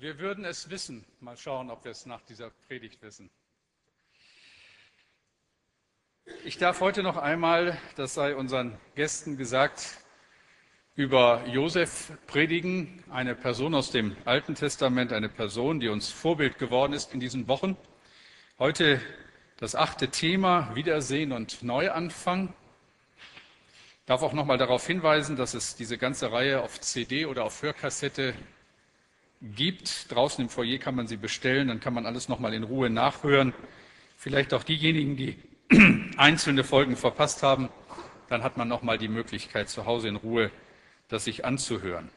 Wir würden es wissen. Mal schauen, ob wir es nach dieser Predigt wissen. Ich darf heute noch einmal, das sei unseren Gästen gesagt, über Josef predigen, eine Person aus dem Alten Testament, eine Person, die uns Vorbild geworden ist in diesen Wochen. Heute das achte Thema, Wiedersehen und Neuanfang. Ich darf auch noch mal darauf hinweisen, dass es diese ganze Reihe auf CD oder auf Hörkassette gibt. Draußen im Foyer kann man sie bestellen, dann kann man alles noch mal in Ruhe nachhören. Vielleicht auch diejenigen, die einzelne Folgen verpasst haben, dann hat man noch mal die Möglichkeit, zu Hause in Ruhe das sich anzuhören.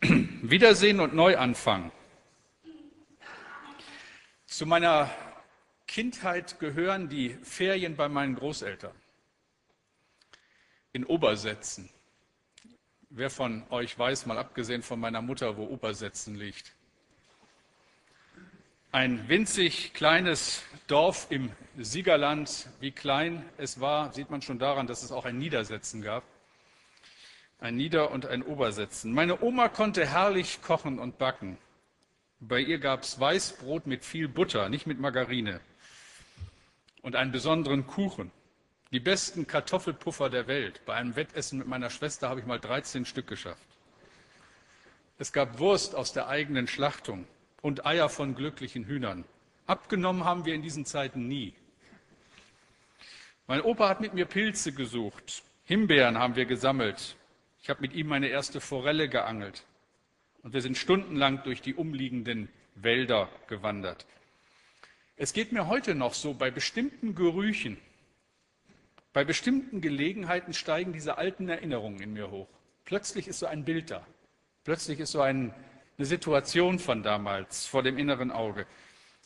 Wiedersehen und Neuanfang. Zu meiner Kindheit gehören die Ferien bei meinen Großeltern in Obersätzen. Wer von euch weiß, mal abgesehen von meiner Mutter, wo Obersätzen liegt? Ein winzig kleines Dorf im Siegerland. Wie klein es war, sieht man schon daran, dass es auch ein Niedersetzen gab. Ein Nieder- und ein Obersetzen. Meine Oma konnte herrlich kochen und backen. Bei ihr gab es Weißbrot mit viel Butter, nicht mit Margarine. Und einen besonderen Kuchen die besten Kartoffelpuffer der Welt. Bei einem Wettessen mit meiner Schwester habe ich mal 13 Stück geschafft. Es gab Wurst aus der eigenen Schlachtung und Eier von glücklichen Hühnern. Abgenommen haben wir in diesen Zeiten nie. Mein Opa hat mit mir Pilze gesucht. Himbeeren haben wir gesammelt. Ich habe mit ihm meine erste Forelle geangelt. Und wir sind stundenlang durch die umliegenden Wälder gewandert. Es geht mir heute noch so bei bestimmten Gerüchen, bei bestimmten Gelegenheiten steigen diese alten Erinnerungen in mir hoch. Plötzlich ist so ein Bild da. Plötzlich ist so ein, eine Situation von damals vor dem inneren Auge.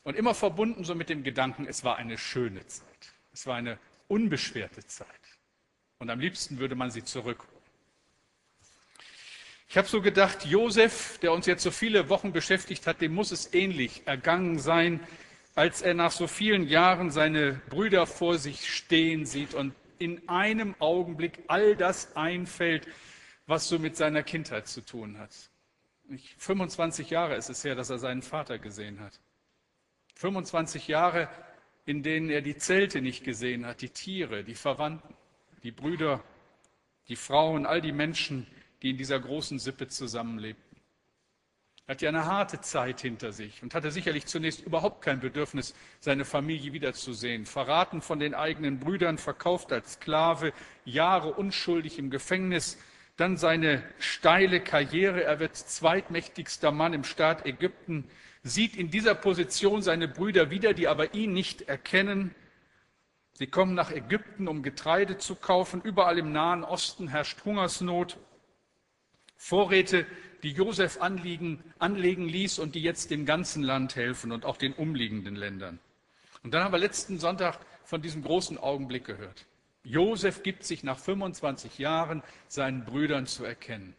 Und immer verbunden so mit dem Gedanken, es war eine schöne Zeit. Es war eine unbeschwerte Zeit. Und am liebsten würde man sie zurückholen. Ich habe so gedacht, Josef, der uns jetzt so viele Wochen beschäftigt hat, dem muss es ähnlich ergangen sein, als er nach so vielen Jahren seine Brüder vor sich stehen sieht und in einem Augenblick all das einfällt, was so mit seiner Kindheit zu tun hat. 25 Jahre ist es her, dass er seinen Vater gesehen hat. 25 Jahre, in denen er die Zelte nicht gesehen hat, die Tiere, die Verwandten, die Brüder, die Frauen, all die Menschen, die in dieser großen Sippe zusammenlebten. Er hat ja eine harte Zeit hinter sich und hatte sicherlich zunächst überhaupt kein Bedürfnis, seine Familie wiederzusehen. Verraten von den eigenen Brüdern, verkauft als Sklave, Jahre unschuldig im Gefängnis, dann seine steile Karriere. Er wird zweitmächtigster Mann im Staat Ägypten, sieht in dieser Position seine Brüder wieder, die aber ihn nicht erkennen. Sie kommen nach Ägypten, um Getreide zu kaufen. Überall im Nahen Osten herrscht Hungersnot. Vorräte die Josef anliegen, anlegen ließ und die jetzt dem ganzen Land helfen und auch den umliegenden Ländern. Und dann haben wir letzten Sonntag von diesem großen Augenblick gehört. Josef gibt sich nach 25 Jahren seinen Brüdern zu erkennen.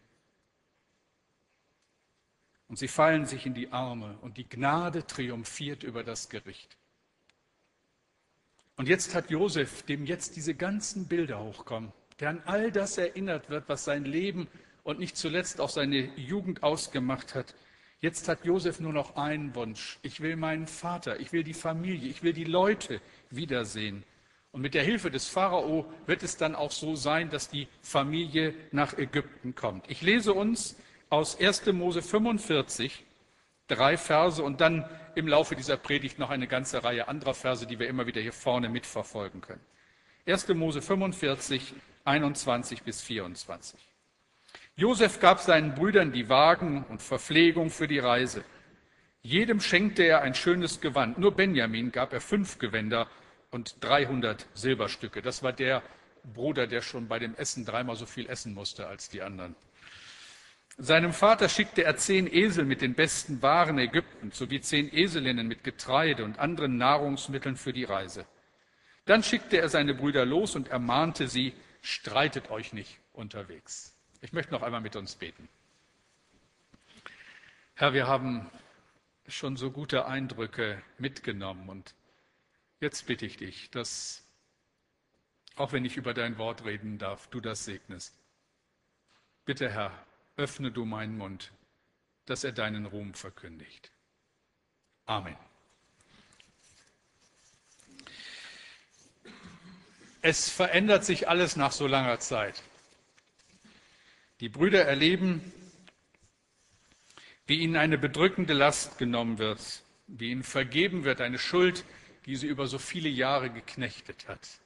Und sie fallen sich in die Arme und die Gnade triumphiert über das Gericht. Und jetzt hat Josef, dem jetzt diese ganzen Bilder hochkommen, der an all das erinnert wird, was sein Leben und nicht zuletzt auch seine Jugend ausgemacht hat. Jetzt hat Josef nur noch einen Wunsch. Ich will meinen Vater, ich will die Familie, ich will die Leute wiedersehen. Und mit der Hilfe des Pharao wird es dann auch so sein, dass die Familie nach Ägypten kommt. Ich lese uns aus 1. Mose 45 drei Verse und dann im Laufe dieser Predigt noch eine ganze Reihe anderer Verse, die wir immer wieder hier vorne mitverfolgen können. 1. Mose 45, 21 bis 24. Josef gab seinen Brüdern die Wagen und Verpflegung für die Reise. Jedem schenkte er ein schönes Gewand. Nur Benjamin gab er fünf Gewänder und 300 Silberstücke. Das war der Bruder, der schon bei dem Essen dreimal so viel essen musste als die anderen. Seinem Vater schickte er zehn Esel mit den besten Waren Ägyptens sowie zehn Eselinnen mit Getreide und anderen Nahrungsmitteln für die Reise. Dann schickte er seine Brüder los und ermahnte sie, streitet euch nicht unterwegs. Ich möchte noch einmal mit uns beten. Herr, wir haben schon so gute Eindrücke mitgenommen und jetzt bitte ich dich, dass, auch wenn ich über dein Wort reden darf, du das segnest. Bitte, Herr, öffne du meinen Mund, dass er deinen Ruhm verkündigt. Amen. Es verändert sich alles nach so langer Zeit. Die Brüder erleben, wie ihnen eine bedrückende Last genommen wird, wie ihnen vergeben wird, eine Schuld, die sie über so viele Jahre geknechtet hat.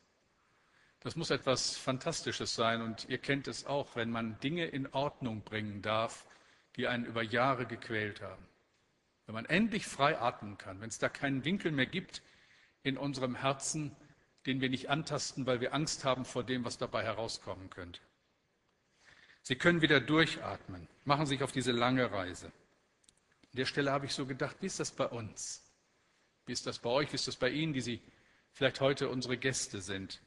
Das muss etwas Fantastisches sein und ihr kennt es auch, wenn man Dinge in Ordnung bringen darf, die einen über Jahre gequält haben. Wenn man endlich frei atmen kann, wenn es da keinen Winkel mehr gibt in unserem Herzen, den wir nicht antasten, weil wir Angst haben vor dem, was dabei herauskommen könnte. Sie können wieder durchatmen, machen sich auf diese lange Reise. An der Stelle habe ich so gedacht, wie ist das bei uns? Wie ist das bei euch? Wie ist das bei Ihnen, die Sie vielleicht heute unsere Gäste sind?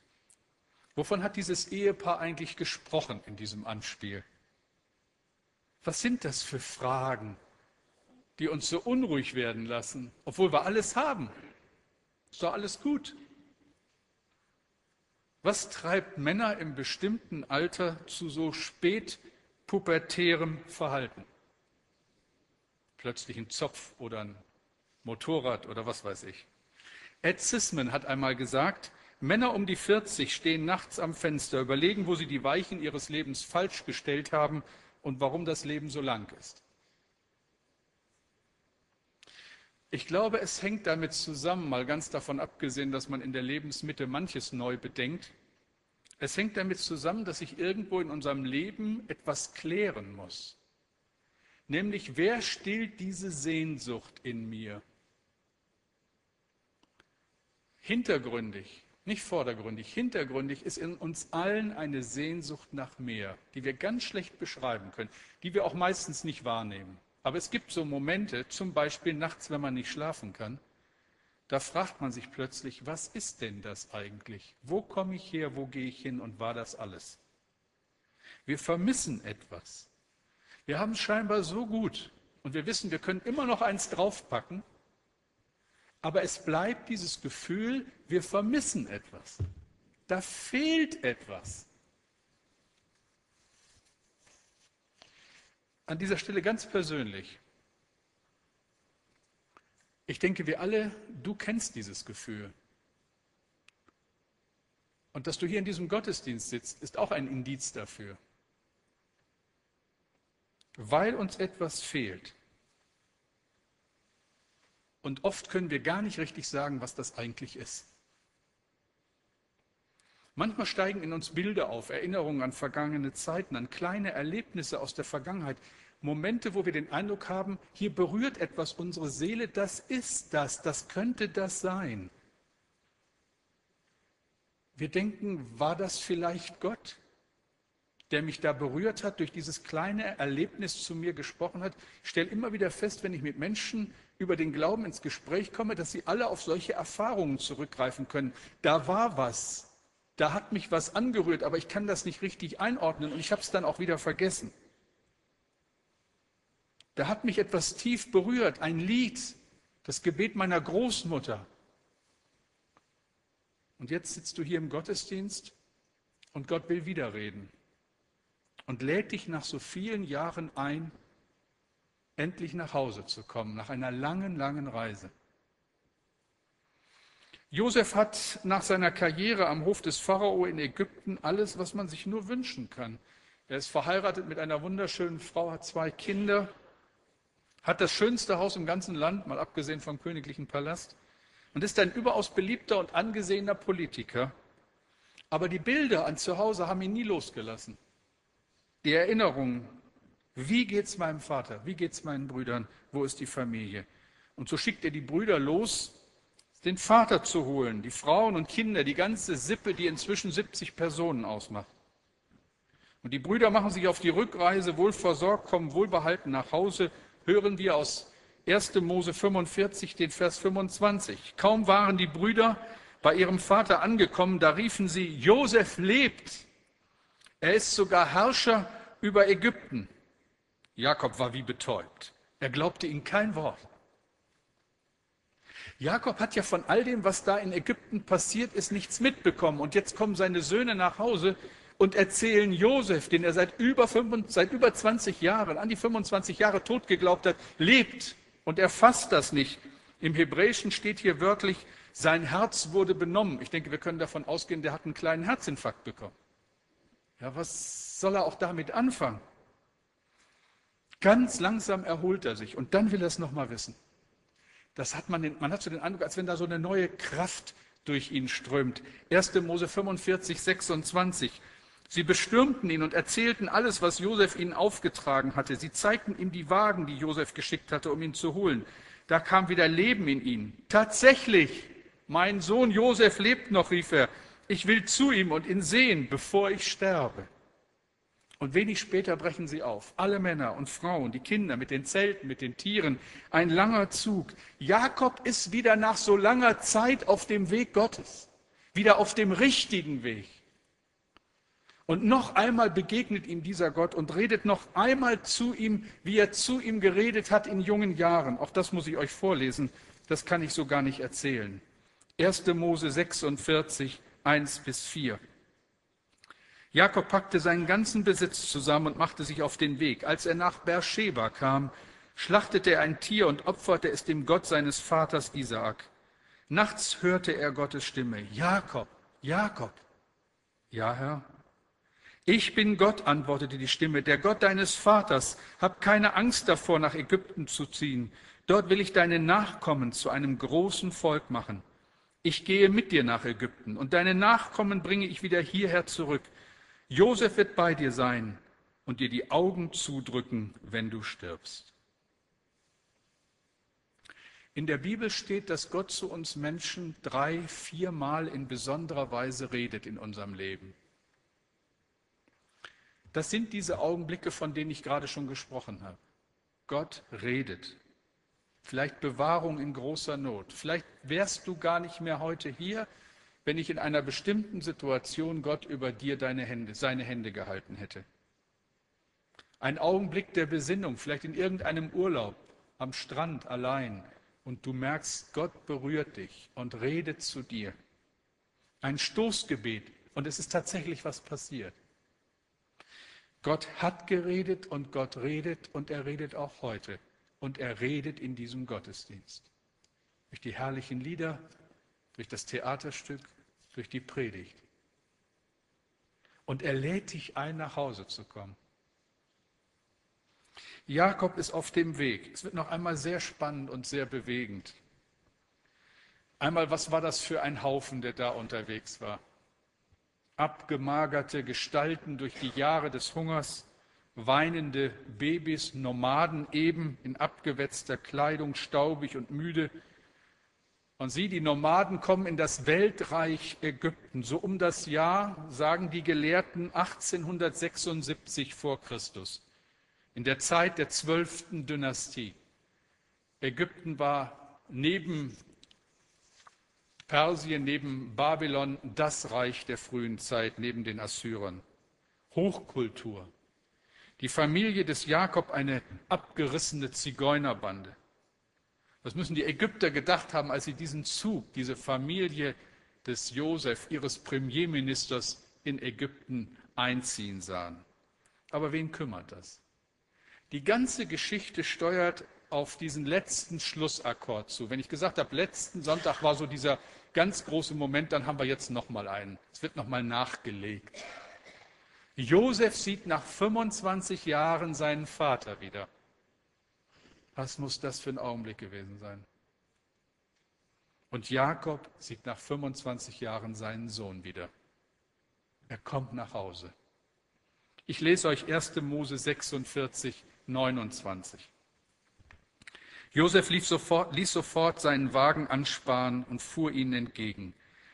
Wovon hat dieses Ehepaar eigentlich gesprochen in diesem Anspiel? Was sind das für Fragen, die uns so unruhig werden lassen, obwohl wir alles haben? Ist doch alles gut. Was treibt Männer im bestimmten Alter zu so spätpubertärem Verhalten? Plötzlich ein Zopf oder ein Motorrad oder was weiß ich. Ed Sisman hat einmal gesagt, Männer um die 40 stehen nachts am Fenster, überlegen, wo sie die Weichen ihres Lebens falsch gestellt haben und warum das Leben so lang ist. Ich glaube, es hängt damit zusammen, mal ganz davon abgesehen, dass man in der Lebensmitte manches neu bedenkt. Es hängt damit zusammen, dass sich irgendwo in unserem Leben etwas klären muss. Nämlich, wer stillt diese Sehnsucht in mir? Hintergründig nicht vordergründig, hintergründig ist in uns allen eine Sehnsucht nach mehr, die wir ganz schlecht beschreiben können, die wir auch meistens nicht wahrnehmen. Aber es gibt so Momente, zum Beispiel nachts, wenn man nicht schlafen kann, da fragt man sich plötzlich, was ist denn das eigentlich? Wo komme ich her, wo gehe ich hin und war das alles? Wir vermissen etwas. Wir haben es scheinbar so gut und wir wissen, wir können immer noch eins draufpacken, aber es bleibt dieses Gefühl, wir vermissen etwas. Da fehlt etwas. An dieser Stelle ganz persönlich. Ich denke, wir alle, du kennst dieses Gefühl. Und dass du hier in diesem Gottesdienst sitzt, ist auch ein Indiz dafür. Weil uns etwas fehlt. Und oft können wir gar nicht richtig sagen, was das eigentlich ist. Manchmal steigen in uns Bilder auf, Erinnerungen an vergangene Zeiten, an kleine Erlebnisse aus der Vergangenheit, Momente, wo wir den Eindruck haben, hier berührt etwas unsere Seele, das ist das, das könnte das sein. Wir denken, war das vielleicht Gott, der mich da berührt hat, durch dieses kleine Erlebnis zu mir gesprochen hat? Ich stelle immer wieder fest, wenn ich mit Menschen über den Glauben ins Gespräch komme, dass sie alle auf solche Erfahrungen zurückgreifen können. Da war was, da hat mich was angerührt, aber ich kann das nicht richtig einordnen und ich habe es dann auch wieder vergessen. Da hat mich etwas tief berührt, ein Lied, das Gebet meiner Großmutter. Und jetzt sitzt du hier im Gottesdienst und Gott will wiederreden und lädt dich nach so vielen Jahren ein, endlich nach Hause zu kommen, nach einer langen, langen Reise. Josef hat nach seiner Karriere am Hof des Pharao in Ägypten alles, was man sich nur wünschen kann. Er ist verheiratet mit einer wunderschönen Frau, hat zwei Kinder, hat das schönste Haus im ganzen Land, mal abgesehen vom königlichen Palast, und ist ein überaus beliebter und angesehener Politiker. Aber die Bilder an zu Hause haben ihn nie losgelassen. Die Erinnerungen wie geht's meinem Vater? Wie geht's meinen Brüdern? Wo ist die Familie? Und so schickt er die Brüder los, den Vater zu holen, die Frauen und Kinder, die ganze Sippe, die inzwischen 70 Personen ausmacht. Und die Brüder machen sich auf die Rückreise, wohlversorgt, kommen wohlbehalten nach Hause, hören wir aus 1. Mose 45, den Vers 25. Kaum waren die Brüder bei ihrem Vater angekommen, da riefen sie, Josef lebt. Er ist sogar Herrscher über Ägypten. Jakob war wie betäubt. Er glaubte ihnen kein Wort. Jakob hat ja von all dem, was da in Ägypten passiert ist, nichts mitbekommen. Und jetzt kommen seine Söhne nach Hause und erzählen Josef, den er seit über, 25, seit über 20 Jahren, an die 25 Jahre tot geglaubt hat, lebt. Und er fasst das nicht. Im Hebräischen steht hier wörtlich, sein Herz wurde benommen. Ich denke, wir können davon ausgehen, der hat einen kleinen Herzinfarkt bekommen. Ja, was soll er auch damit anfangen? Ganz langsam erholt er sich und dann will er es nochmal wissen. Das hat man, den, man hat so den Eindruck, als wenn da so eine neue Kraft durch ihn strömt. 1. Mose 45, 26. Sie bestürmten ihn und erzählten alles, was Josef ihnen aufgetragen hatte. Sie zeigten ihm die Wagen, die Josef geschickt hatte, um ihn zu holen. Da kam wieder Leben in ihn. Tatsächlich, mein Sohn Josef lebt noch, rief er. Ich will zu ihm und ihn sehen, bevor ich sterbe. Und wenig später brechen sie auf. Alle Männer und Frauen, die Kinder mit den Zelten, mit den Tieren. Ein langer Zug. Jakob ist wieder nach so langer Zeit auf dem Weg Gottes. Wieder auf dem richtigen Weg. Und noch einmal begegnet ihm dieser Gott und redet noch einmal zu ihm, wie er zu ihm geredet hat in jungen Jahren. Auch das muss ich euch vorlesen. Das kann ich so gar nicht erzählen. 1. Mose 46, 1 bis 4. Jakob packte seinen ganzen Besitz zusammen und machte sich auf den Weg. Als er nach Beersheba kam, schlachtete er ein Tier und opferte es dem Gott seines Vaters Isaak. Nachts hörte er Gottes Stimme. Jakob, Jakob. Ja, Herr. Ich bin Gott, antwortete die Stimme, der Gott deines Vaters. Hab keine Angst davor, nach Ägypten zu ziehen. Dort will ich deine Nachkommen zu einem großen Volk machen. Ich gehe mit dir nach Ägypten und deine Nachkommen bringe ich wieder hierher zurück. Josef wird bei dir sein und dir die Augen zudrücken, wenn du stirbst. In der Bibel steht, dass Gott zu uns Menschen drei, viermal in besonderer Weise redet in unserem Leben. Das sind diese Augenblicke, von denen ich gerade schon gesprochen habe. Gott redet. Vielleicht Bewahrung in großer Not. Vielleicht wärst du gar nicht mehr heute hier, wenn ich in einer bestimmten Situation Gott über dir deine Hände, seine Hände gehalten hätte. Ein Augenblick der Besinnung, vielleicht in irgendeinem Urlaub, am Strand allein, und du merkst, Gott berührt dich und redet zu dir. Ein Stoßgebet, und es ist tatsächlich was passiert. Gott hat geredet und Gott redet und er redet auch heute. Und er redet in diesem Gottesdienst. Durch die herrlichen Lieder, durch das Theaterstück, durch die Predigt. Und er lädt dich ein, nach Hause zu kommen. Jakob ist auf dem Weg. Es wird noch einmal sehr spannend und sehr bewegend. Einmal, was war das für ein Haufen, der da unterwegs war? Abgemagerte Gestalten durch die Jahre des Hungers, weinende Babys, Nomaden eben in abgewetzter Kleidung, staubig und müde, und sie, die Nomaden, kommen in das Weltreich Ägypten, so um das Jahr, sagen die Gelehrten, 1876 vor Christus, in der Zeit der zwölften Dynastie. Ägypten war neben Persien, neben Babylon das Reich der frühen Zeit, neben den Assyrern. Hochkultur. Die Familie des Jakob eine abgerissene Zigeunerbande. Was müssen die Ägypter gedacht haben, als sie diesen Zug, diese Familie des Josef, ihres Premierministers in Ägypten einziehen sahen? Aber wen kümmert das? Die ganze Geschichte steuert auf diesen letzten Schlussakkord zu. Wenn ich gesagt habe, letzten Sonntag war so dieser ganz große Moment, dann haben wir jetzt noch mal einen. Es wird noch mal nachgelegt. Josef sieht nach 25 Jahren seinen Vater wieder. Was muss das für ein Augenblick gewesen sein? Und Jakob sieht nach 25 Jahren seinen Sohn wieder. Er kommt nach Hause. Ich lese euch 1. Mose 46, 29. Josef ließ sofort, ließ sofort seinen Wagen ansparen und fuhr ihnen entgegen.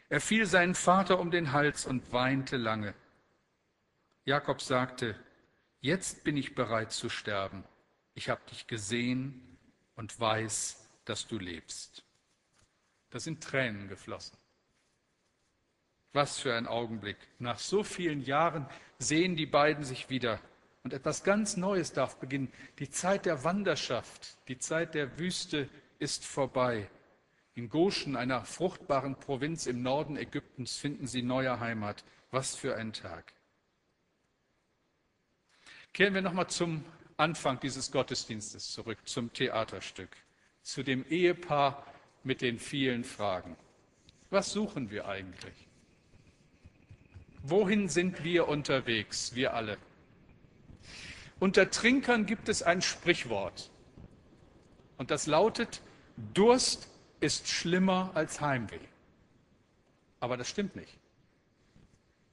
Er fiel seinen Vater um den Hals und weinte lange. Jakob sagte, jetzt bin ich bereit zu sterben ich habe dich gesehen und weiß, dass du lebst. Da sind Tränen geflossen. Was für ein Augenblick. Nach so vielen Jahren sehen die beiden sich wieder. Und etwas ganz Neues darf beginnen. Die Zeit der Wanderschaft, die Zeit der Wüste ist vorbei. In Goshen, einer fruchtbaren Provinz im Norden Ägyptens, finden sie neue Heimat. Was für ein Tag. Kehren wir nochmal zum Anfang dieses Gottesdienstes zurück, zum Theaterstück, zu dem Ehepaar mit den vielen Fragen. Was suchen wir eigentlich? Wohin sind wir unterwegs, wir alle? Unter Trinkern gibt es ein Sprichwort. Und das lautet, Durst ist schlimmer als Heimweh. Aber das stimmt nicht.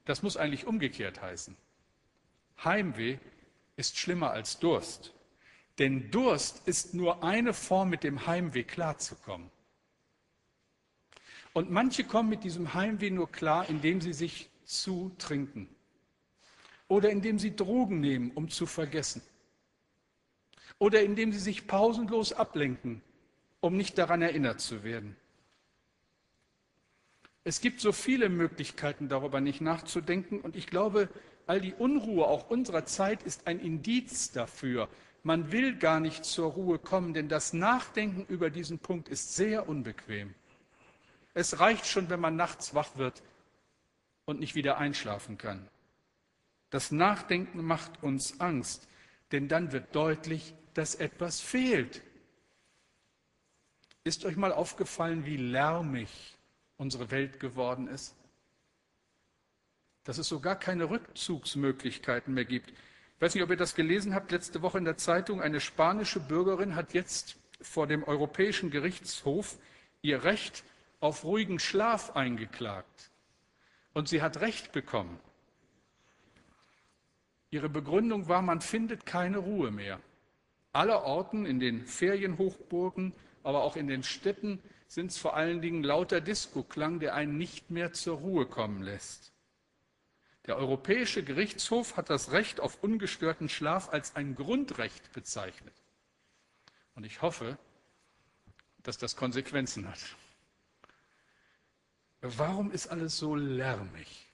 Das muss eigentlich umgekehrt heißen. Heimweh ist schlimmer als Durst. Denn Durst ist nur eine Form, mit dem Heimweh klarzukommen. Und manche kommen mit diesem Heimweh nur klar, indem sie sich zutrinken oder indem sie Drogen nehmen, um zu vergessen oder indem sie sich pausenlos ablenken, um nicht daran erinnert zu werden. Es gibt so viele Möglichkeiten, darüber nicht nachzudenken. Und ich glaube, all die Unruhe auch unserer Zeit ist ein Indiz dafür. Man will gar nicht zur Ruhe kommen, denn das Nachdenken über diesen Punkt ist sehr unbequem. Es reicht schon, wenn man nachts wach wird und nicht wieder einschlafen kann. Das Nachdenken macht uns Angst, denn dann wird deutlich, dass etwas fehlt. Ist euch mal aufgefallen, wie lärmig unsere Welt geworden ist? Dass es so gar keine Rückzugsmöglichkeiten mehr gibt. Ich weiß nicht, ob ihr das gelesen habt, letzte Woche in der Zeitung, eine spanische Bürgerin hat jetzt vor dem Europäischen Gerichtshof ihr Recht auf ruhigen Schlaf eingeklagt. Und sie hat Recht bekommen. Ihre Begründung war, man findet keine Ruhe mehr. Alle Orten in den Ferienhochburgen, aber auch in den Städten sind es vor allen Dingen lauter Diskoklang, der einen nicht mehr zur Ruhe kommen lässt. Der Europäische Gerichtshof hat das Recht auf ungestörten Schlaf als ein Grundrecht bezeichnet. Und ich hoffe, dass das Konsequenzen hat. Warum ist alles so lärmig?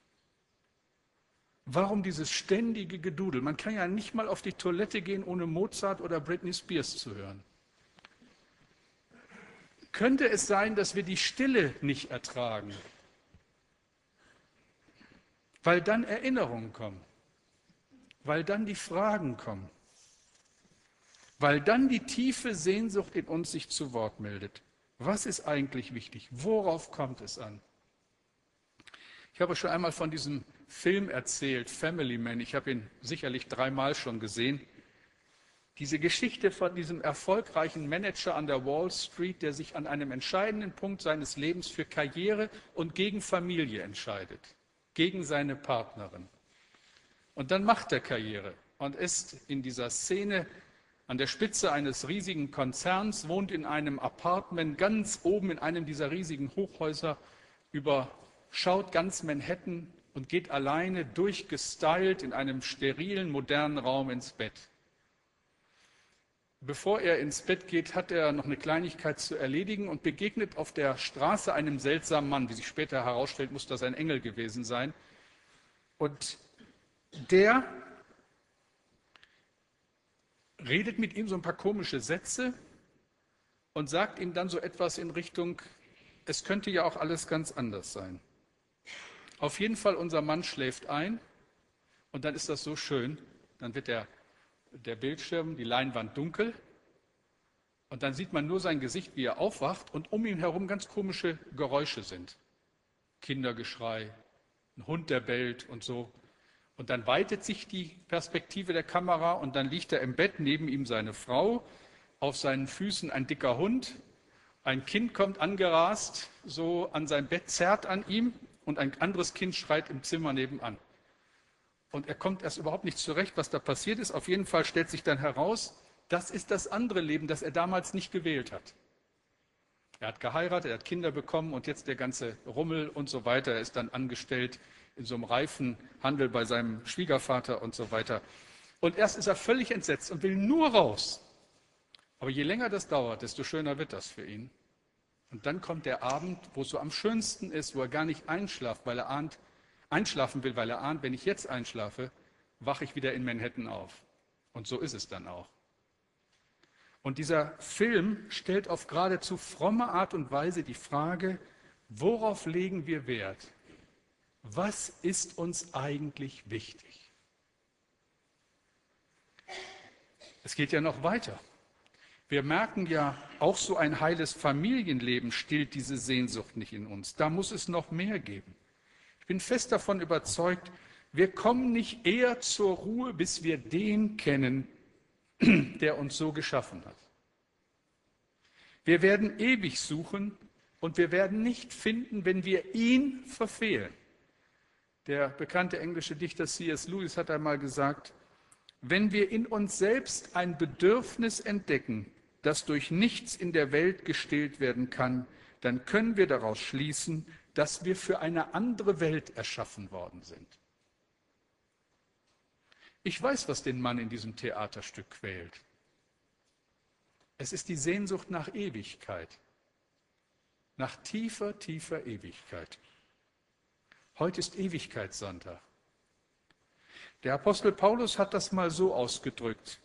Warum dieses ständige Gedudel? Man kann ja nicht mal auf die Toilette gehen, ohne Mozart oder Britney Spears zu hören. Könnte es sein, dass wir die Stille nicht ertragen, weil dann Erinnerungen kommen, weil dann die Fragen kommen, weil dann die tiefe Sehnsucht in uns sich zu Wort meldet. Was ist eigentlich wichtig? Worauf kommt es an? Ich habe schon einmal von diesem Film erzählt, Family Man. Ich habe ihn sicherlich dreimal schon gesehen. Diese Geschichte von diesem erfolgreichen Manager an der Wall Street, der sich an einem entscheidenden Punkt seines Lebens für Karriere und gegen Familie entscheidet, gegen seine Partnerin. Und dann macht er Karriere und ist in dieser Szene an der Spitze eines riesigen Konzerns, wohnt in einem Apartment ganz oben in einem dieser riesigen Hochhäuser, überschaut ganz Manhattan und geht alleine durchgestylt in einem sterilen, modernen Raum ins Bett. Bevor er ins Bett geht, hat er noch eine Kleinigkeit zu erledigen und begegnet auf der Straße einem seltsamen Mann. Wie sich später herausstellt, muss das ein Engel gewesen sein. Und der redet mit ihm so ein paar komische Sätze und sagt ihm dann so etwas in Richtung, es könnte ja auch alles ganz anders sein. Auf jeden Fall, unser Mann schläft ein und dann ist das so schön, dann wird der der Bildschirm, die Leinwand dunkel. Und dann sieht man nur sein Gesicht, wie er aufwacht und um ihn herum ganz komische Geräusche sind. Kindergeschrei, ein Hund, der bellt und so. Und dann weitet sich die Perspektive der Kamera und dann liegt er im Bett, neben ihm seine Frau, auf seinen Füßen ein dicker Hund. Ein Kind kommt angerast, so an sein Bett, zerrt an ihm und ein anderes Kind schreit im Zimmer nebenan und er kommt erst überhaupt nicht zurecht, was da passiert ist. Auf jeden Fall stellt sich dann heraus, das ist das andere Leben, das er damals nicht gewählt hat. Er hat geheiratet, er hat Kinder bekommen und jetzt der ganze Rummel und so weiter. Er ist dann angestellt in so einem Reifenhandel bei seinem Schwiegervater und so weiter. Und erst ist er völlig entsetzt und will nur raus. Aber je länger das dauert, desto schöner wird das für ihn. Und dann kommt der Abend, wo es so am schönsten ist, wo er gar nicht einschlaft, weil er ahnt, einschlafen will, weil er ahnt, wenn ich jetzt einschlafe, wache ich wieder in Manhattan auf. Und so ist es dann auch. Und dieser Film stellt auf geradezu fromme Art und Weise die Frage, worauf legen wir Wert? Was ist uns eigentlich wichtig? Es geht ja noch weiter. Wir merken ja, auch so ein heiles Familienleben stillt diese Sehnsucht nicht in uns. Da muss es noch mehr geben. Ich bin fest davon überzeugt, wir kommen nicht eher zur Ruhe, bis wir den kennen, der uns so geschaffen hat. Wir werden ewig suchen und wir werden nicht finden, wenn wir ihn verfehlen. Der bekannte englische Dichter C.S. Lewis hat einmal gesagt, wenn wir in uns selbst ein Bedürfnis entdecken, das durch nichts in der Welt gestillt werden kann, dann können wir daraus schließen, dass wir für eine andere Welt erschaffen worden sind. Ich weiß, was den Mann in diesem Theaterstück quält. Es ist die Sehnsucht nach Ewigkeit, nach tiefer, tiefer Ewigkeit. Heute ist Ewigkeitssonntag. Der Apostel Paulus hat das mal so ausgedrückt.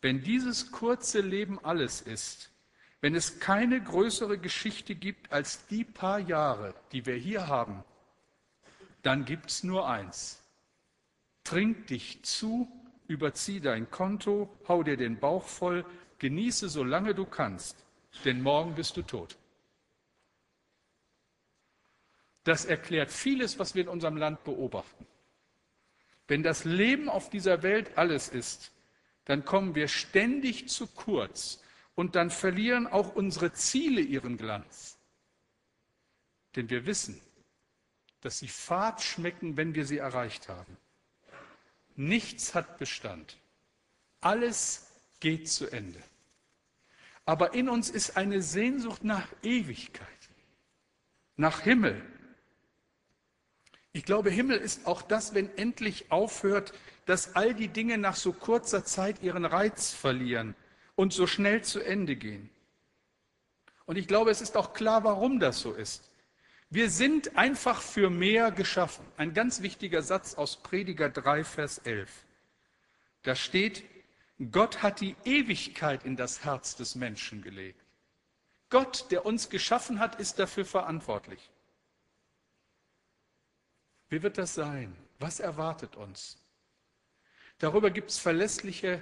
Wenn dieses kurze Leben alles ist, wenn es keine größere Geschichte gibt als die paar Jahre, die wir hier haben, dann gibt es nur eins. Trink dich zu, überzieh dein Konto, hau dir den Bauch voll, genieße solange du kannst, denn morgen bist du tot. Das erklärt vieles, was wir in unserem Land beobachten. Wenn das Leben auf dieser Welt alles ist, dann kommen wir ständig zu kurz und dann verlieren auch unsere Ziele ihren Glanz. Denn wir wissen, dass sie fad schmecken, wenn wir sie erreicht haben. Nichts hat Bestand. Alles geht zu Ende. Aber in uns ist eine Sehnsucht nach Ewigkeit, nach Himmel, ich glaube, Himmel ist auch das, wenn endlich aufhört, dass all die Dinge nach so kurzer Zeit ihren Reiz verlieren und so schnell zu Ende gehen. Und ich glaube, es ist auch klar, warum das so ist. Wir sind einfach für mehr geschaffen. Ein ganz wichtiger Satz aus Prediger 3, Vers 11. Da steht, Gott hat die Ewigkeit in das Herz des Menschen gelegt. Gott, der uns geschaffen hat, ist dafür verantwortlich. Wie wird das sein? Was erwartet uns? Darüber gibt es verlässliche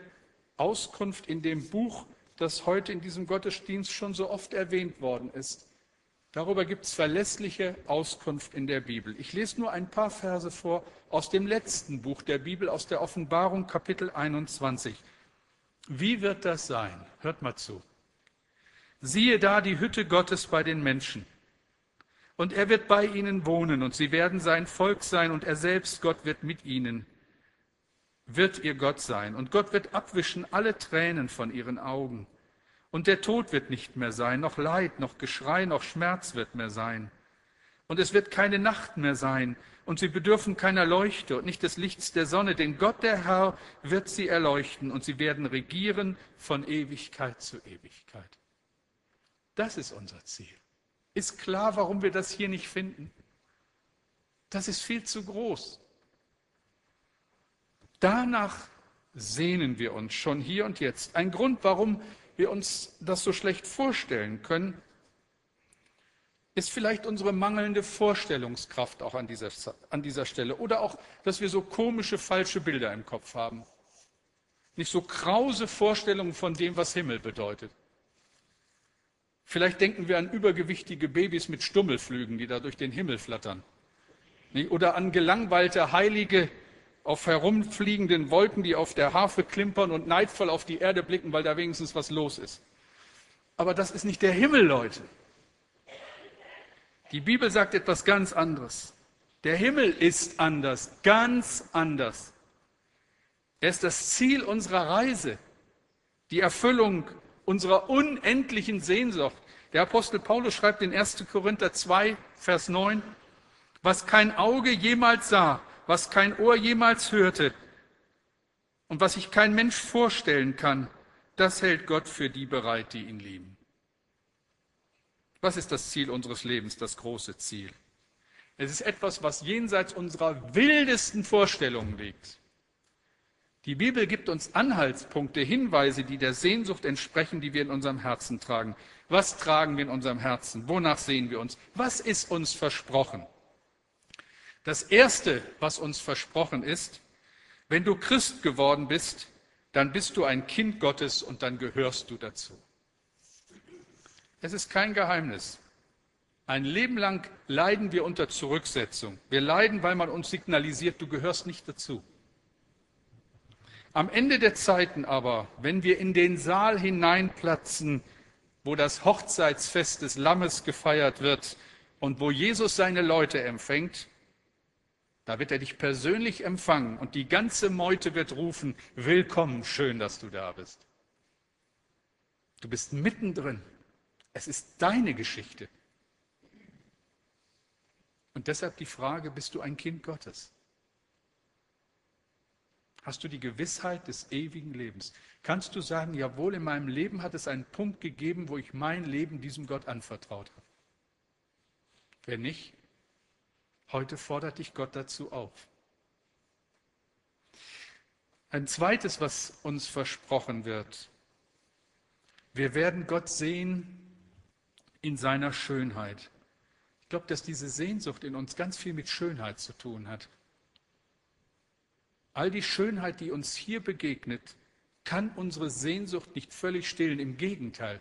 Auskunft in dem Buch, das heute in diesem Gottesdienst schon so oft erwähnt worden ist. Darüber gibt es verlässliche Auskunft in der Bibel. Ich lese nur ein paar Verse vor aus dem letzten Buch der Bibel, aus der Offenbarung Kapitel 21. Wie wird das sein? Hört mal zu. Siehe da die Hütte Gottes bei den Menschen. Und er wird bei ihnen wohnen und sie werden sein Volk sein und er selbst, Gott, wird mit ihnen, wird ihr Gott sein. Und Gott wird abwischen alle Tränen von ihren Augen. Und der Tod wird nicht mehr sein, noch Leid, noch Geschrei, noch Schmerz wird mehr sein. Und es wird keine Nacht mehr sein, und sie bedürfen keiner Leuchte und nicht des Lichts der Sonne, denn Gott der Herr wird sie erleuchten, und sie werden regieren von Ewigkeit zu Ewigkeit. Das ist unser Ziel. Ist klar, warum wir das hier nicht finden? Das ist viel zu groß. Danach sehnen wir uns schon hier und jetzt. Ein Grund, warum wir uns das so schlecht vorstellen können, ist vielleicht unsere mangelnde Vorstellungskraft auch an dieser, an dieser Stelle. Oder auch, dass wir so komische, falsche Bilder im Kopf haben. Nicht so krause Vorstellungen von dem, was Himmel bedeutet. Vielleicht denken wir an übergewichtige Babys mit Stummelflügen, die da durch den Himmel flattern. Oder an gelangweilte Heilige auf herumfliegenden Wolken, die auf der Harfe klimpern und neidvoll auf die Erde blicken, weil da wenigstens was los ist. Aber das ist nicht der Himmel, Leute. Die Bibel sagt etwas ganz anderes. Der Himmel ist anders, ganz anders. Er ist das Ziel unserer Reise, die Erfüllung unserer unendlichen Sehnsucht. Der Apostel Paulus schreibt in 1. Korinther 2, Vers 9, was kein Auge jemals sah, was kein Ohr jemals hörte und was sich kein Mensch vorstellen kann, das hält Gott für die bereit, die ihn lieben. Was ist das Ziel unseres Lebens, das große Ziel? Es ist etwas, was jenseits unserer wildesten Vorstellungen liegt. Die Bibel gibt uns Anhaltspunkte, Hinweise, die der Sehnsucht entsprechen, die wir in unserem Herzen tragen. Was tragen wir in unserem Herzen? Wonach sehen wir uns? Was ist uns versprochen? Das Erste, was uns versprochen ist, wenn du Christ geworden bist, dann bist du ein Kind Gottes und dann gehörst du dazu. Es ist kein Geheimnis. Ein Leben lang leiden wir unter Zurücksetzung. Wir leiden, weil man uns signalisiert, du gehörst nicht dazu. Am Ende der Zeiten aber, wenn wir in den Saal hineinplatzen, wo das Hochzeitsfest des Lammes gefeiert wird und wo Jesus seine Leute empfängt, da wird er dich persönlich empfangen und die ganze Meute wird rufen, willkommen, schön, dass du da bist. Du bist mittendrin. Es ist deine Geschichte. Und deshalb die Frage, bist du ein Kind Gottes? Hast du die Gewissheit des ewigen Lebens? Kannst du sagen, jawohl, in meinem Leben hat es einen Punkt gegeben, wo ich mein Leben diesem Gott anvertraut habe? Wenn nicht, heute fordert dich Gott dazu auf. Ein zweites, was uns versprochen wird. Wir werden Gott sehen in seiner Schönheit. Ich glaube, dass diese Sehnsucht in uns ganz viel mit Schönheit zu tun hat. All die Schönheit, die uns hier begegnet, kann unsere Sehnsucht nicht völlig stillen. Im Gegenteil,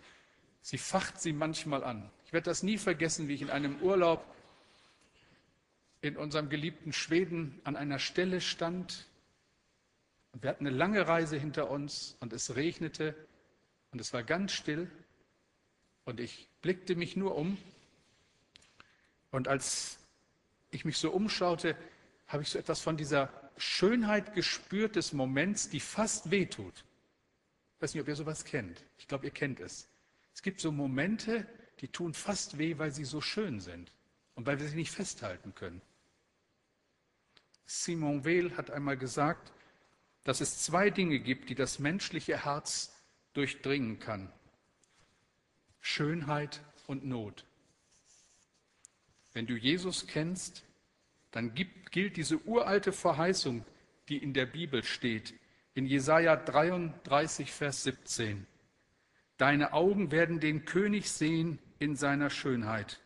sie facht sie manchmal an. Ich werde das nie vergessen, wie ich in einem Urlaub in unserem geliebten Schweden an einer Stelle stand. Wir hatten eine lange Reise hinter uns und es regnete und es war ganz still. Und ich blickte mich nur um. Und als ich mich so umschaute, habe ich so etwas von dieser Schönheit gespürt des Moments, die fast wehtut. Ich weiß nicht, ob ihr sowas kennt. Ich glaube, ihr kennt es. Es gibt so Momente, die tun fast weh, weil sie so schön sind und weil wir sie nicht festhalten können. Simon Weil hat einmal gesagt, dass es zwei Dinge gibt, die das menschliche Herz durchdringen kann. Schönheit und Not. Wenn du Jesus kennst, dann gibt, gilt diese uralte Verheißung, die in der Bibel steht, in Jesaja 33, Vers 17. Deine Augen werden den König sehen in seiner Schönheit.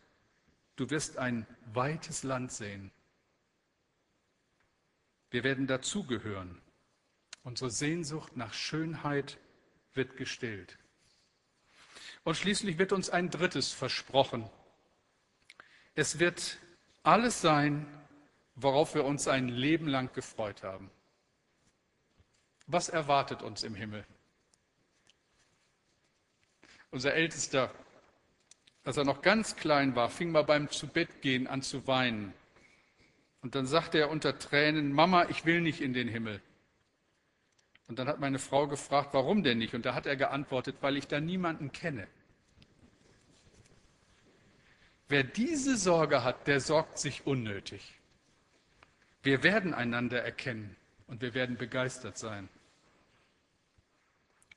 Du wirst ein weites Land sehen. Wir werden dazugehören. Unsere Sehnsucht nach Schönheit wird gestillt. Und schließlich wird uns ein drittes versprochen. Es wird alles sein, worauf wir uns ein Leben lang gefreut haben. Was erwartet uns im Himmel? Unser Ältester, als er noch ganz klein war, fing mal beim Zubettgehen an zu weinen. Und dann sagte er unter Tränen, Mama, ich will nicht in den Himmel. Und dann hat meine Frau gefragt, warum denn nicht? Und da hat er geantwortet, weil ich da niemanden kenne. Wer diese Sorge hat, der sorgt sich unnötig. Wir werden einander erkennen und wir werden begeistert sein.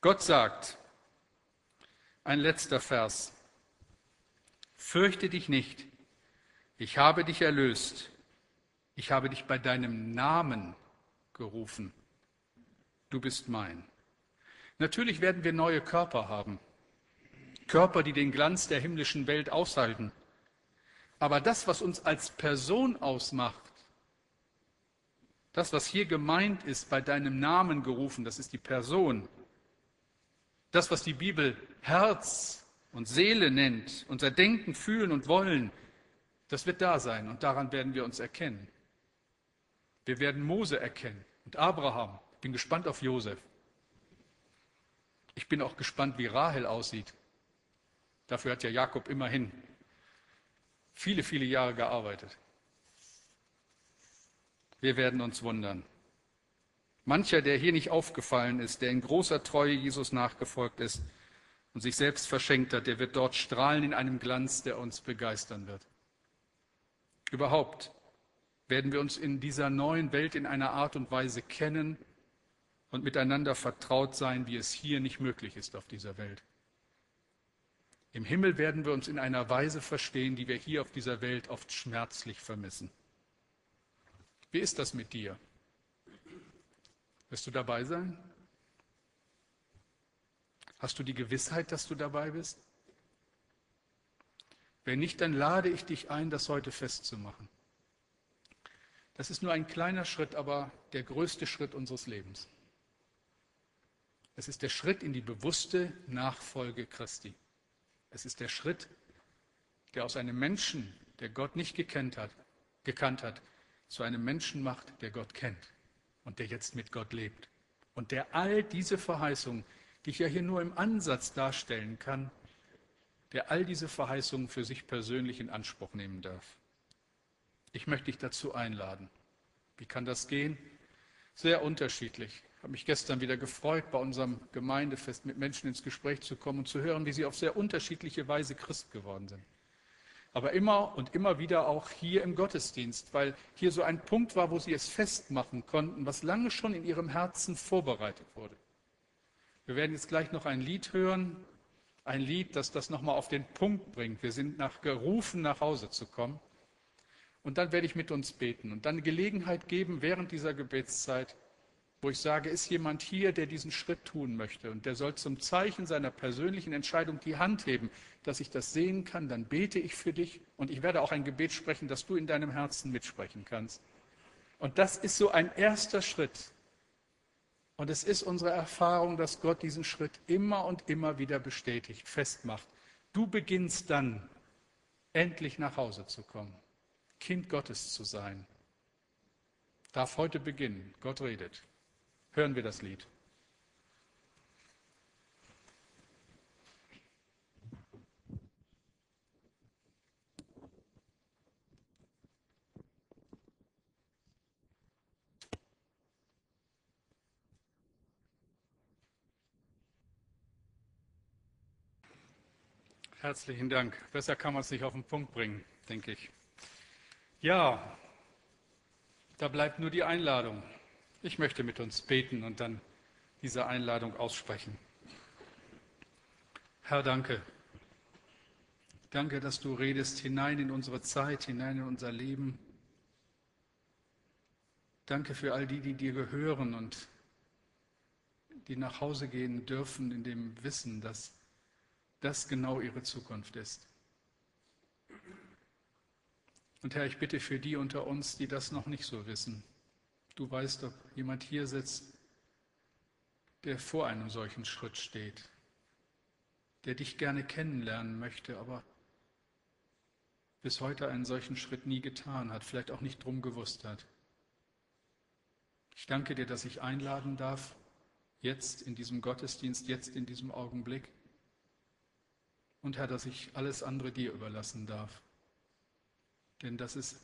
Gott sagt, ein letzter Vers, fürchte dich nicht, ich habe dich erlöst, ich habe dich bei deinem Namen gerufen du bist mein. Natürlich werden wir neue Körper haben, Körper, die den Glanz der himmlischen Welt aushalten. Aber das, was uns als Person ausmacht, das, was hier gemeint ist, bei deinem Namen gerufen, das ist die Person. Das, was die Bibel Herz und Seele nennt, unser Denken, Fühlen und Wollen, das wird da sein und daran werden wir uns erkennen. Wir werden Mose erkennen und Abraham bin gespannt auf Josef. Ich bin auch gespannt, wie Rahel aussieht. Dafür hat ja Jakob immerhin viele, viele Jahre gearbeitet. Wir werden uns wundern. Mancher, der hier nicht aufgefallen ist, der in großer Treue Jesus nachgefolgt ist und sich selbst verschenkt hat, der wird dort strahlen in einem Glanz, der uns begeistern wird. Überhaupt werden wir uns in dieser neuen Welt in einer Art und Weise kennen und miteinander vertraut sein, wie es hier nicht möglich ist auf dieser Welt. Im Himmel werden wir uns in einer Weise verstehen, die wir hier auf dieser Welt oft schmerzlich vermissen. Wie ist das mit dir? Wirst du dabei sein? Hast du die Gewissheit, dass du dabei bist? Wenn nicht, dann lade ich dich ein, das heute festzumachen. Das ist nur ein kleiner Schritt, aber der größte Schritt unseres Lebens. Es ist der Schritt in die bewusste Nachfolge Christi. Es ist der Schritt, der aus einem Menschen, der Gott nicht gekannt hat, gekannt hat, zu einem Menschen macht, der Gott kennt und der jetzt mit Gott lebt. Und der all diese Verheißungen, die ich ja hier nur im Ansatz darstellen kann, der all diese Verheißungen für sich persönlich in Anspruch nehmen darf. Ich möchte dich dazu einladen. Wie kann das gehen? Sehr unterschiedlich. Ich habe mich gestern wieder gefreut, bei unserem Gemeindefest mit Menschen ins Gespräch zu kommen und zu hören, wie sie auf sehr unterschiedliche Weise Christ geworden sind. Aber immer und immer wieder auch hier im Gottesdienst, weil hier so ein Punkt war, wo sie es festmachen konnten, was lange schon in ihrem Herzen vorbereitet wurde. Wir werden jetzt gleich noch ein Lied hören, ein Lied, das das nochmal auf den Punkt bringt. Wir sind nach gerufen, nach Hause zu kommen. Und dann werde ich mit uns beten und dann Gelegenheit geben, während dieser Gebetszeit, wo ich sage, ist jemand hier, der diesen Schritt tun möchte und der soll zum Zeichen seiner persönlichen Entscheidung die Hand heben, dass ich das sehen kann, dann bete ich für dich und ich werde auch ein Gebet sprechen, dass du in deinem Herzen mitsprechen kannst. Und das ist so ein erster Schritt. Und es ist unsere Erfahrung, dass Gott diesen Schritt immer und immer wieder bestätigt, festmacht. Du beginnst dann endlich nach Hause zu kommen, Kind Gottes zu sein. Darf heute beginnen. Gott redet. Hören wir das Lied. Herzlichen Dank. Besser kann man es nicht auf den Punkt bringen, denke ich. Ja, da bleibt nur die Einladung. Ich möchte mit uns beten und dann diese Einladung aussprechen. Herr, danke. Danke, dass du redest hinein in unsere Zeit, hinein in unser Leben. Danke für all die, die dir gehören und die nach Hause gehen dürfen in dem Wissen, dass das genau ihre Zukunft ist. Und Herr, ich bitte für die unter uns, die das noch nicht so wissen, Du weißt, ob jemand hier sitzt, der vor einem solchen Schritt steht, der dich gerne kennenlernen möchte, aber bis heute einen solchen Schritt nie getan hat, vielleicht auch nicht drum gewusst hat. Ich danke dir, dass ich einladen darf, jetzt in diesem Gottesdienst, jetzt in diesem Augenblick. Und Herr, dass ich alles andere dir überlassen darf. Denn das ist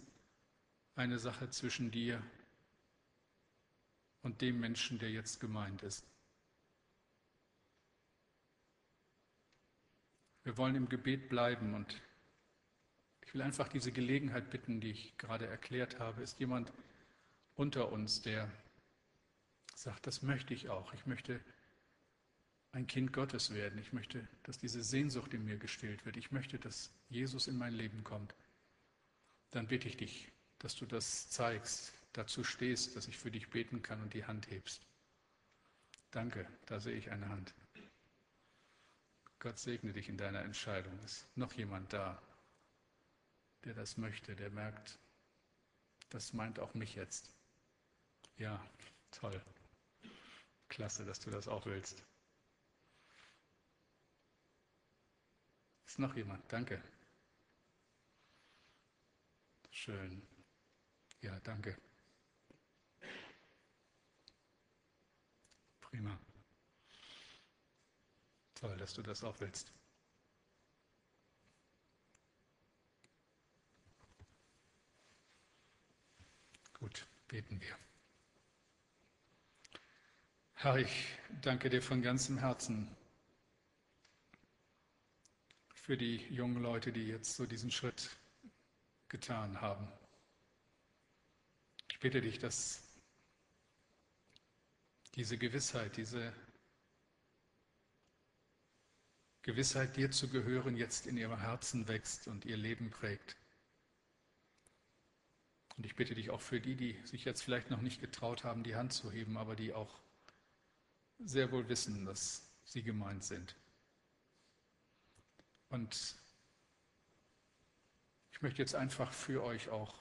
eine Sache zwischen dir und dem Menschen, der jetzt gemeint ist. Wir wollen im Gebet bleiben und ich will einfach diese Gelegenheit bitten, die ich gerade erklärt habe. Ist jemand unter uns, der sagt, das möchte ich auch. Ich möchte ein Kind Gottes werden. Ich möchte, dass diese Sehnsucht in mir gestillt wird. Ich möchte, dass Jesus in mein Leben kommt. Dann bitte ich dich, dass du das zeigst, dazu stehst, dass ich für dich beten kann und die Hand hebst. Danke, da sehe ich eine Hand. Gott segne dich in deiner Entscheidung. Ist noch jemand da, der das möchte, der merkt, das meint auch mich jetzt. Ja, toll. Klasse, dass du das auch willst. Ist noch jemand? Danke. Schön. Ja, danke. Prima. Toll, dass du das auch willst. Gut, beten wir. Herr, ich danke dir von ganzem Herzen für die jungen Leute, die jetzt so diesen Schritt getan haben. Ich bitte dich, dass diese Gewissheit, diese Gewissheit, dir zu gehören, jetzt in ihrem Herzen wächst und ihr Leben prägt. Und ich bitte dich auch für die, die sich jetzt vielleicht noch nicht getraut haben, die Hand zu heben, aber die auch sehr wohl wissen, dass sie gemeint sind. Und ich möchte jetzt einfach für euch auch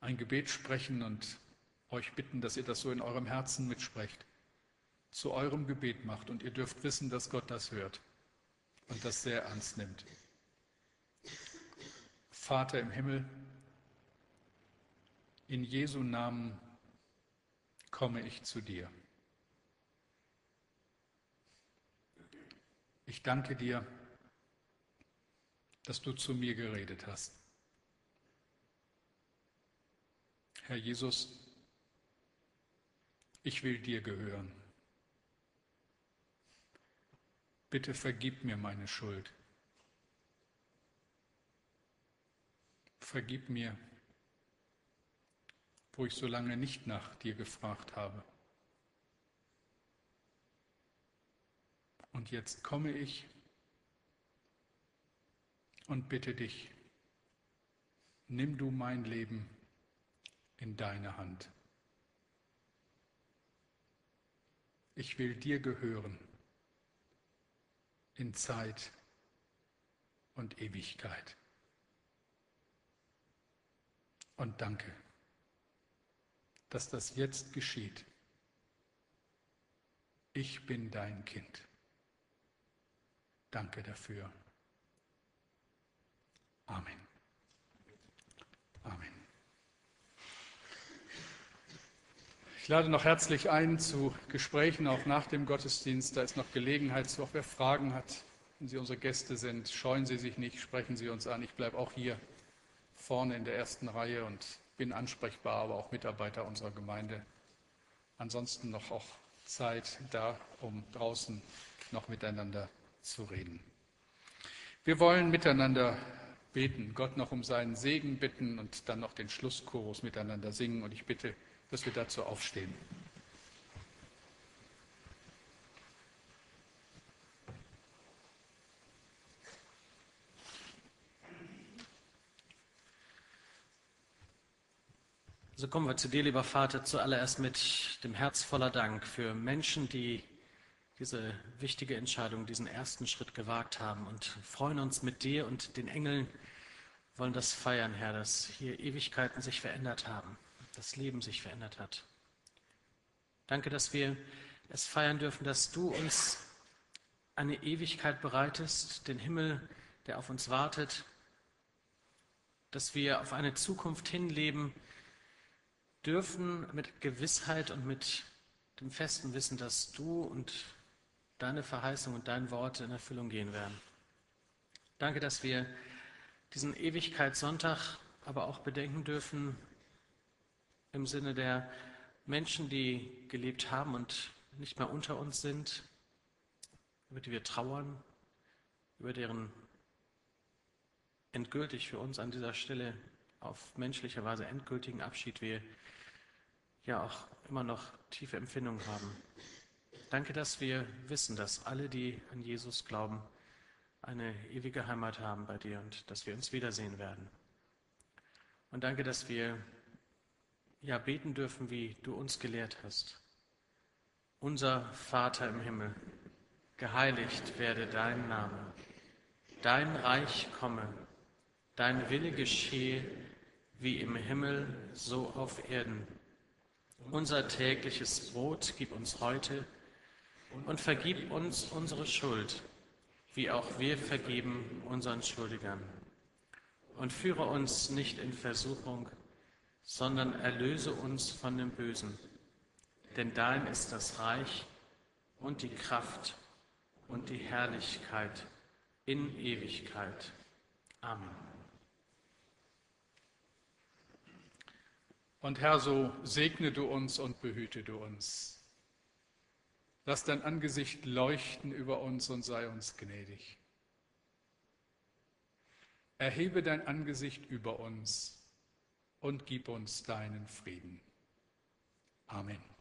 ein Gebet sprechen und euch bitten, dass ihr das so in eurem Herzen mitsprecht. zu eurem Gebet macht. Und ihr dürft wissen, dass Gott das hört und das sehr ernst nimmt. Vater im Himmel, in Jesu Namen komme ich zu dir. Ich danke dir, dass du zu mir geredet hast. Herr Jesus, ich will dir gehören. Bitte vergib mir meine Schuld. Vergib mir, wo ich so lange nicht nach dir gefragt habe. Und jetzt komme ich und bitte dich, nimm du mein Leben in deine Hand. Ich will dir gehören in Zeit und Ewigkeit. Und danke, dass das jetzt geschieht. Ich bin dein Kind. Danke dafür. Amen. Amen. Ich lade noch herzlich ein zu Gesprächen auch nach dem Gottesdienst. Da ist noch Gelegenheit auch wer Fragen hat. Wenn Sie unsere Gäste sind, scheuen Sie sich nicht, sprechen Sie uns an. Ich bleibe auch hier vorne in der ersten Reihe und bin ansprechbar, aber auch Mitarbeiter unserer Gemeinde. Ansonsten noch auch Zeit da, um draußen noch miteinander zu reden. Wir wollen miteinander beten, Gott noch um seinen Segen bitten und dann noch den Schlusschorus miteinander singen. Und ich bitte, dass wir dazu aufstehen. So kommen wir zu dir, lieber Vater, zuallererst mit dem Herz voller Dank für Menschen, die diese wichtige Entscheidung, diesen ersten Schritt gewagt haben und freuen uns mit dir und den Engeln, wollen das feiern, Herr, dass hier Ewigkeiten sich verändert haben das Leben sich verändert hat. Danke, dass wir es feiern dürfen, dass du uns eine Ewigkeit bereitest, den Himmel, der auf uns wartet, dass wir auf eine Zukunft hinleben dürfen mit Gewissheit und mit dem festen Wissen, dass du und deine Verheißung und dein Wort in Erfüllung gehen werden. Danke, dass wir diesen Ewigkeitssonntag aber auch bedenken dürfen im Sinne der Menschen, die gelebt haben und nicht mehr unter uns sind, über die wir trauern, über deren endgültig für uns an dieser Stelle auf menschliche Weise endgültigen Abschied wir ja auch immer noch tiefe Empfindungen haben. Danke, dass wir wissen, dass alle, die an Jesus glauben, eine ewige Heimat haben bei dir und dass wir uns wiedersehen werden. Und danke, dass wir ja beten dürfen, wie du uns gelehrt hast. Unser Vater im Himmel, geheiligt werde dein Name, dein Reich komme, dein Wille geschehe, wie im Himmel, so auf Erden. Unser tägliches Brot gib uns heute und vergib uns unsere Schuld, wie auch wir vergeben unseren Schuldigern. Und führe uns nicht in Versuchung, sondern erlöse uns von dem Bösen. Denn dein ist das Reich und die Kraft und die Herrlichkeit in Ewigkeit. Amen. Und Herr, so segne du uns und behüte du uns. Lass dein Angesicht leuchten über uns und sei uns gnädig. Erhebe dein Angesicht über uns und gib uns deinen Frieden. Amen.